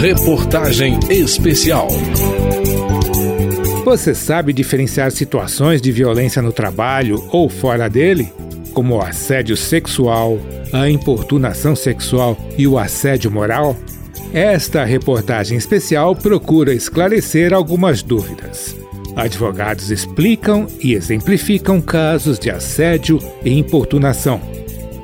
Reportagem especial. Você sabe diferenciar situações de violência no trabalho ou fora dele? Como o assédio sexual, a importunação sexual e o assédio moral? Esta reportagem especial procura esclarecer algumas dúvidas. Advogados explicam e exemplificam casos de assédio e importunação.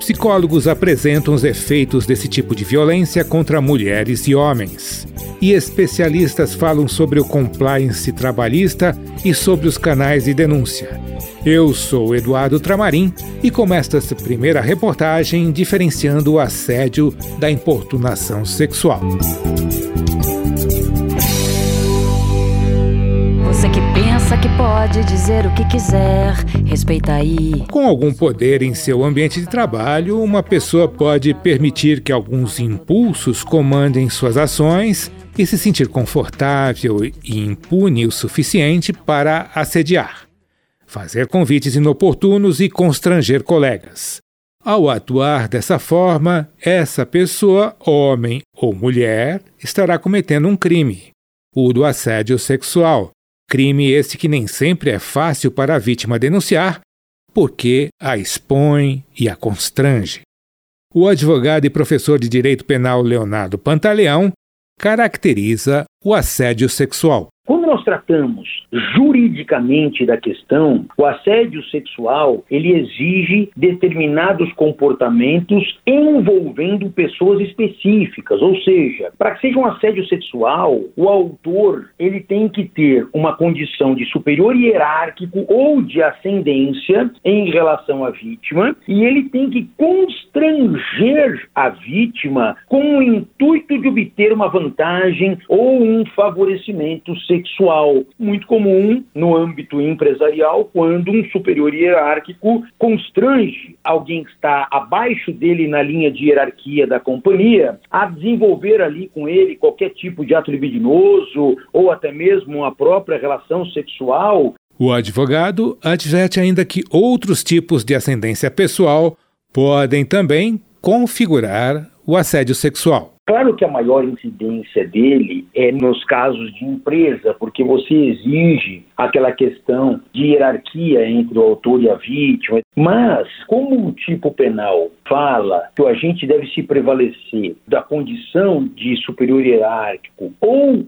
Psicólogos apresentam os efeitos desse tipo de violência contra mulheres e homens. E especialistas falam sobre o compliance trabalhista e sobre os canais de denúncia. Eu sou Eduardo Tramarim e começo esta primeira reportagem diferenciando o assédio da importunação sexual. Você que que pode dizer o que quiser, respeita aí. Com algum poder em seu ambiente de trabalho, uma pessoa pode permitir que alguns impulsos comandem suas ações e se sentir confortável e impune o suficiente para assediar fazer convites inoportunos e constranger colegas. Ao atuar dessa forma, essa pessoa, homem ou mulher, estará cometendo um crime, o do assédio sexual. Crime esse que nem sempre é fácil para a vítima denunciar, porque a expõe e a constrange. O advogado e professor de direito penal Leonardo Pantaleão caracteriza o assédio sexual quando nós tratamos juridicamente da questão, o assédio sexual ele exige determinados comportamentos envolvendo pessoas específicas, ou seja, para que seja um assédio sexual, o autor ele tem que ter uma condição de superior hierárquico ou de ascendência em relação à vítima e ele tem que constranger a vítima com o intuito de obter uma vantagem ou um favorecimento sexual sexual, muito comum no âmbito empresarial, quando um superior hierárquico constrange alguém que está abaixo dele na linha de hierarquia da companhia a desenvolver ali com ele qualquer tipo de ato libidinoso ou até mesmo uma própria relação sexual. O advogado adverte ainda que outros tipos de ascendência pessoal podem também configurar o assédio sexual. Claro que a maior incidência dele é nos casos de empresa, porque você exige aquela questão de hierarquia entre o autor e a vítima. Mas, como o tipo penal fala que o agente deve se prevalecer da condição de superior hierárquico ou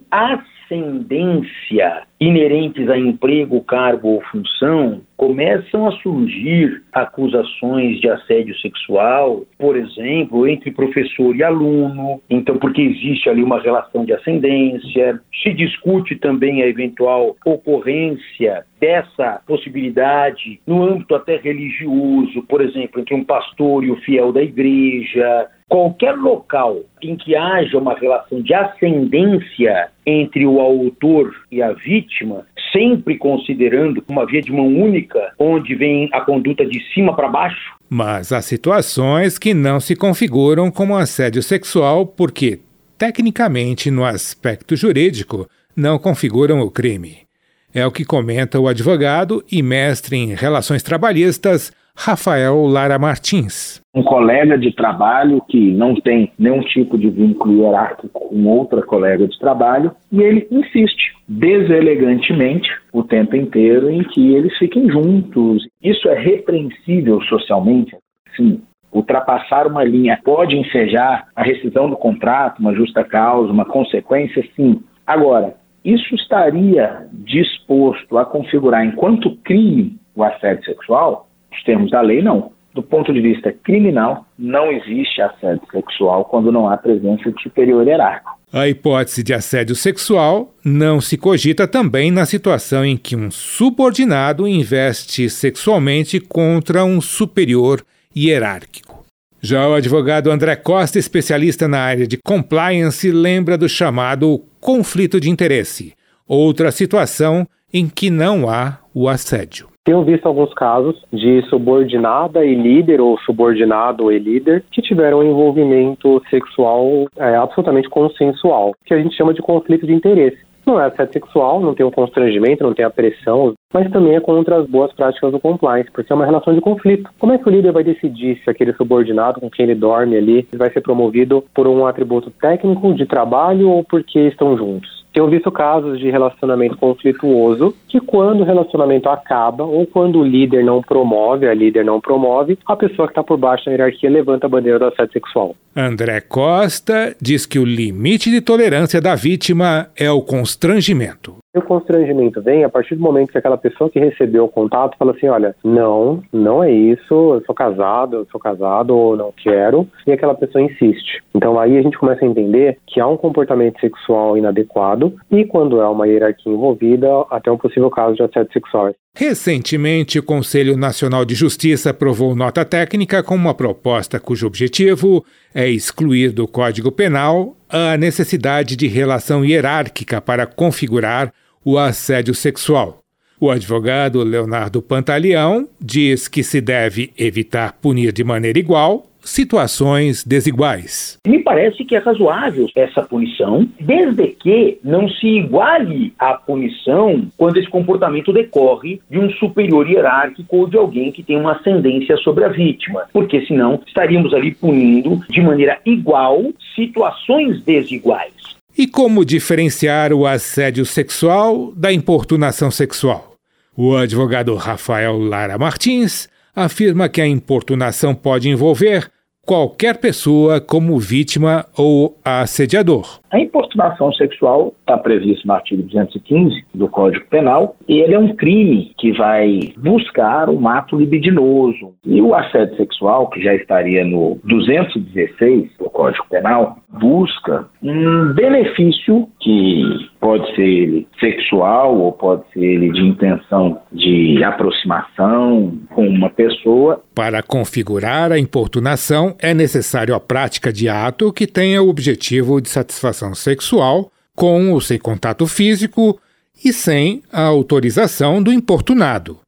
ascendência inerentes a emprego, cargo ou função, começam a surgir acusações de assédio sexual, por exemplo, entre professor e aluno, então porque existe ali uma relação de ascendência, se discute também a eventual ocorrência dessa possibilidade no âmbito até religioso, por exemplo, entre um pastor e o fiel da igreja, qualquer local em que haja uma relação de ascendência entre o autor e a vítima, sempre considerando uma via de mão única, onde vem a conduta de cima para baixo. Mas há situações que não se configuram como assédio sexual porque, tecnicamente, no aspecto jurídico, não configuram o crime. É o que comenta o advogado e mestre em relações trabalhistas Rafael Lara Martins. Um colega de trabalho que não tem nenhum tipo de vínculo hierárquico com outra colega de trabalho e ele insiste deselegantemente o tempo inteiro em que eles fiquem juntos. Isso é repreensível socialmente? Sim. Ultrapassar uma linha pode ensejar a rescisão do contrato, uma justa causa, uma consequência? Sim. Agora, isso estaria disposto a configurar enquanto crime o assédio sexual? Os termos da lei, não. Do ponto de vista criminal, não existe assédio sexual quando não há presença de superior hierárquico. A hipótese de assédio sexual não se cogita também na situação em que um subordinado investe sexualmente contra um superior hierárquico. Já o advogado André Costa, especialista na área de compliance, lembra do chamado conflito de interesse, outra situação em que não há o assédio. Tenho visto alguns casos de subordinada e líder, ou subordinado e líder, que tiveram um envolvimento sexual é, absolutamente consensual, que a gente chama de conflito de interesse. Não é assédio sexual, não tem um constrangimento, não tem a pressão, mas também é contra as boas práticas do compliance, porque é uma relação de conflito. Como é que o líder vai decidir se aquele subordinado com quem ele dorme ali vai ser promovido por um atributo técnico de trabalho ou porque estão juntos? Tenho visto casos de relacionamento conflituoso que quando o relacionamento acaba ou quando o líder não promove, a líder não promove, a pessoa que está por baixo da hierarquia levanta a bandeira do assédio sexual. André Costa diz que o limite de tolerância da vítima é o constrangimento. O constrangimento vem a partir do momento que aquela pessoa que recebeu o contato fala assim: olha, não, não é isso, eu sou casado, eu sou casado ou não quero, e aquela pessoa insiste. Então aí a gente começa a entender que há um comportamento sexual inadequado e quando é uma hierarquia envolvida, até um possível caso de assédio sexual. Recentemente, o Conselho Nacional de Justiça aprovou nota técnica com uma proposta cujo objetivo é excluir do Código Penal a necessidade de relação hierárquica para configurar o assédio sexual. O advogado Leonardo Pantaleão diz que se deve evitar punir de maneira igual situações desiguais. Me parece que é razoável essa punição, desde que não se iguale a punição quando esse comportamento decorre de um superior hierárquico ou de alguém que tem uma ascendência sobre a vítima, porque senão estaríamos ali punindo de maneira igual situações desiguais. E como diferenciar o assédio sexual da importunação sexual? O advogado Rafael Lara Martins afirma que a importunação pode envolver qualquer pessoa como vítima ou assediador. A importunação sexual está previsto no artigo 215 do Código Penal e ele é um crime que vai buscar um ato libidinoso. E o assédio sexual, que já estaria no 216 do Código Penal, busca um benefício que pode ser ele sexual ou pode ser ele de intenção de aproximação com uma pessoa. Para configurar a importunação, é necessário a prática de ato que tenha o objetivo de satisfação sexual, com ou sem contato físico e sem a autorização do importunado.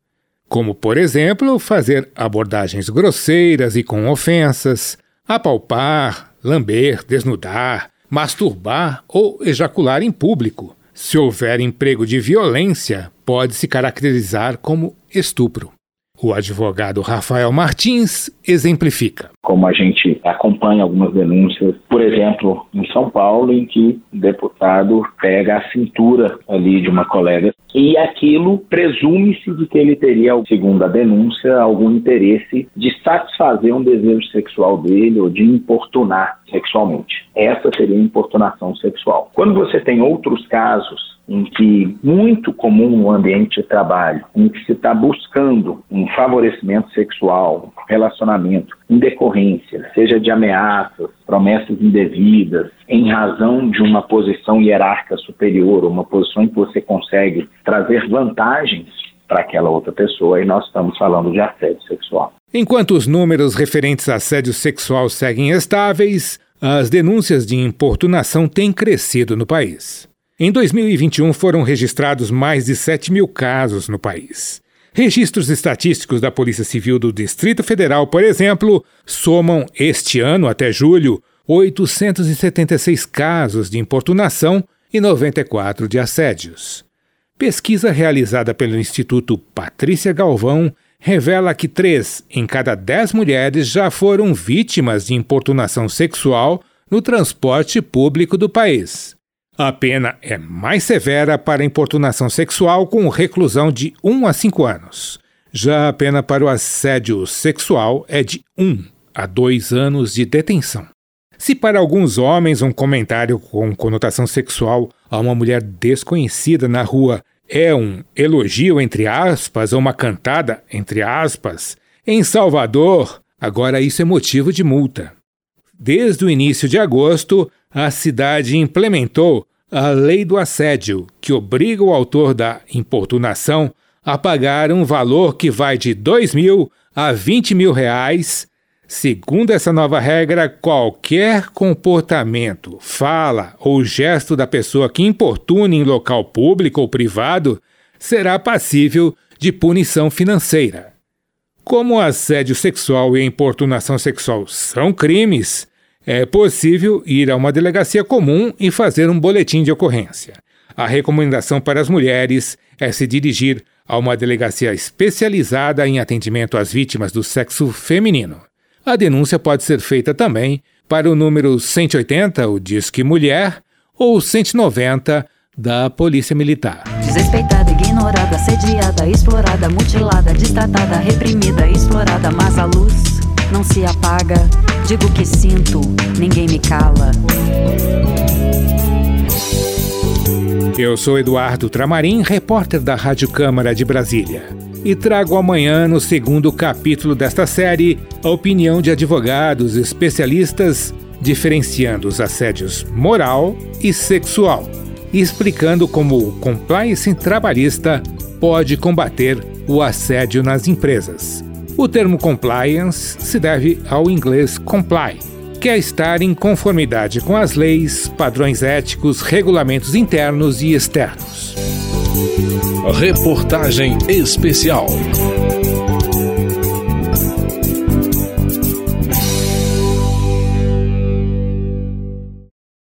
Como, por exemplo, fazer abordagens grosseiras e com ofensas, apalpar, lamber, desnudar, masturbar ou ejacular em público. Se houver emprego de violência, pode se caracterizar como estupro. O advogado Rafael Martins exemplifica. Como a gente acompanha algumas denúncias, por exemplo, em São Paulo, em que o deputado pega a cintura ali de uma colega e aquilo presume-se de que ele teria, segundo a denúncia, algum interesse de satisfazer um desejo sexual dele ou de importunar sexualmente. Essa seria a importunação sexual. Quando você tem outros casos em que muito comum no ambiente de trabalho, em que se está buscando um favorecimento sexual, relacionamento, em decorrência, seja de ameaças, promessas indevidas, em razão de uma posição hierárquica superior, uma posição em que você consegue trazer vantagens para aquela outra pessoa, e nós estamos falando de assédio sexual. Enquanto os números referentes a assédio sexual seguem estáveis, as denúncias de importunação têm crescido no país. Em 2021 foram registrados mais de 7 mil casos no país. Registros estatísticos da Polícia Civil do Distrito Federal, por exemplo, somam este ano até julho 876 casos de importunação e 94 de assédios. Pesquisa realizada pelo Instituto Patrícia Galvão revela que três em cada dez mulheres já foram vítimas de importunação sexual no transporte público do país. A pena é mais severa para importunação sexual com reclusão de 1 a 5 anos. Já a pena para o assédio sexual é de 1 a 2 anos de detenção. Se para alguns homens um comentário com conotação sexual a uma mulher desconhecida na rua é um elogio entre aspas ou uma cantada entre aspas, em Salvador, agora isso é motivo de multa. Desde o início de agosto, a cidade implementou a lei do assédio, que obriga o autor da importunação a pagar um valor que vai de 2 mil a 20 mil reais. Segundo essa nova regra, qualquer comportamento, fala ou gesto da pessoa que importune em local público ou privado será passível de punição financeira. Como o assédio sexual e a importunação sexual são crimes, é possível ir a uma delegacia comum e fazer um boletim de ocorrência. A recomendação para as mulheres é se dirigir a uma delegacia especializada em atendimento às vítimas do sexo feminino. A denúncia pode ser feita também para o número 180, o Disque Mulher, ou 190 da Polícia Militar. Desrespeitada, ignorada, assediada, explorada, mutilada, destratada, reprimida, explorada, mas a luz não se apaga. Digo que sinto, ninguém me cala. Eu sou Eduardo Tramarim, repórter da Rádio Câmara de Brasília, e trago amanhã, no segundo capítulo desta série, a opinião de advogados especialistas diferenciando os assédios moral e sexual, e explicando como o compliance trabalhista pode combater o assédio nas empresas. O termo compliance se deve ao inglês comply, que é estar em conformidade com as leis, padrões éticos, regulamentos internos e externos. Reportagem especial.